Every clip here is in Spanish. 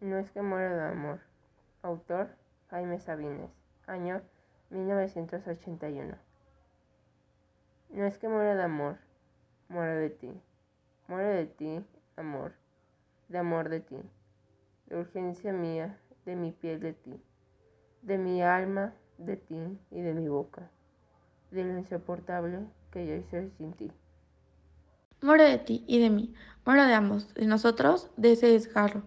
es que muero de amor. Autor Jaime Sabines. Año 1981. No es que muero de amor, muero de ti. Muero de ti, amor. De amor de ti. De urgencia mía, de mi piel de ti. De mi alma de ti y de mi boca. De lo insoportable que yo soy sin ti. Muero de ti y de mí, muero de ambos, de nosotros, de ese desgarro,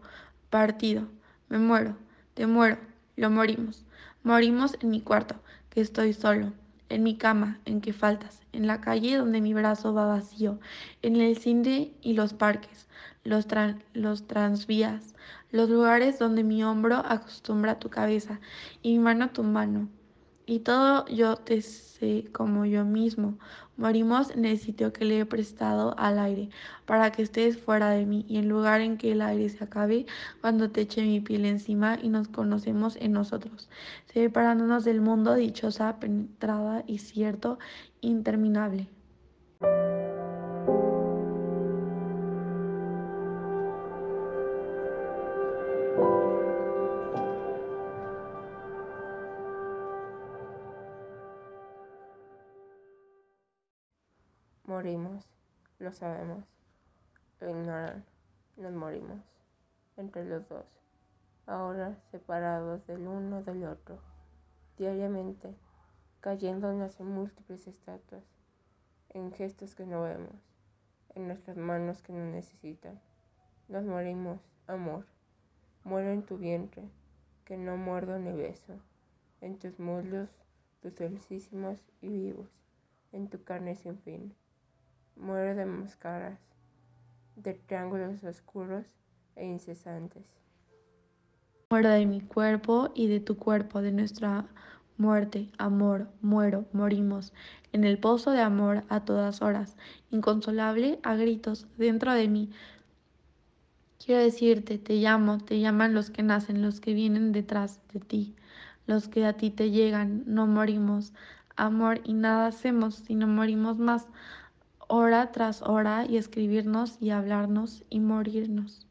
partido. Me muero, te muero, lo morimos. Morimos en mi cuarto, que estoy solo, en mi cama, en que faltas, en la calle donde mi brazo va vacío, en el cine y los parques, los, los transvías, los lugares donde mi hombro acostumbra tu cabeza y mi mano tu mano y todo yo te sé como yo mismo. Morimos en el sitio que le he prestado al aire, para que estés fuera de mí y en lugar en que el aire se acabe, cuando te eche mi piel encima y nos conocemos en nosotros, separándonos del mundo dichosa, penetrada y cierto, interminable. Morimos, lo sabemos, lo ignoran, nos morimos, entre los dos, ahora separados del uno del otro, diariamente, cayéndonos en múltiples estatuas, en gestos que no vemos, en nuestras manos que no necesitan. Nos morimos, amor, muero en tu vientre, que no muerdo ni beso, en tus muslos, tus dulcísimos y vivos, en tu carne sin fin. Muero de máscaras, de triángulos oscuros e incesantes. Muero de mi cuerpo y de tu cuerpo, de nuestra muerte, amor, muero, morimos, en el pozo de amor a todas horas, inconsolable a gritos dentro de mí. Quiero decirte, te llamo, te llaman los que nacen, los que vienen detrás de ti, los que a ti te llegan, no morimos, amor, y nada hacemos, sino morimos más hora tras hora y escribirnos y hablarnos y morirnos.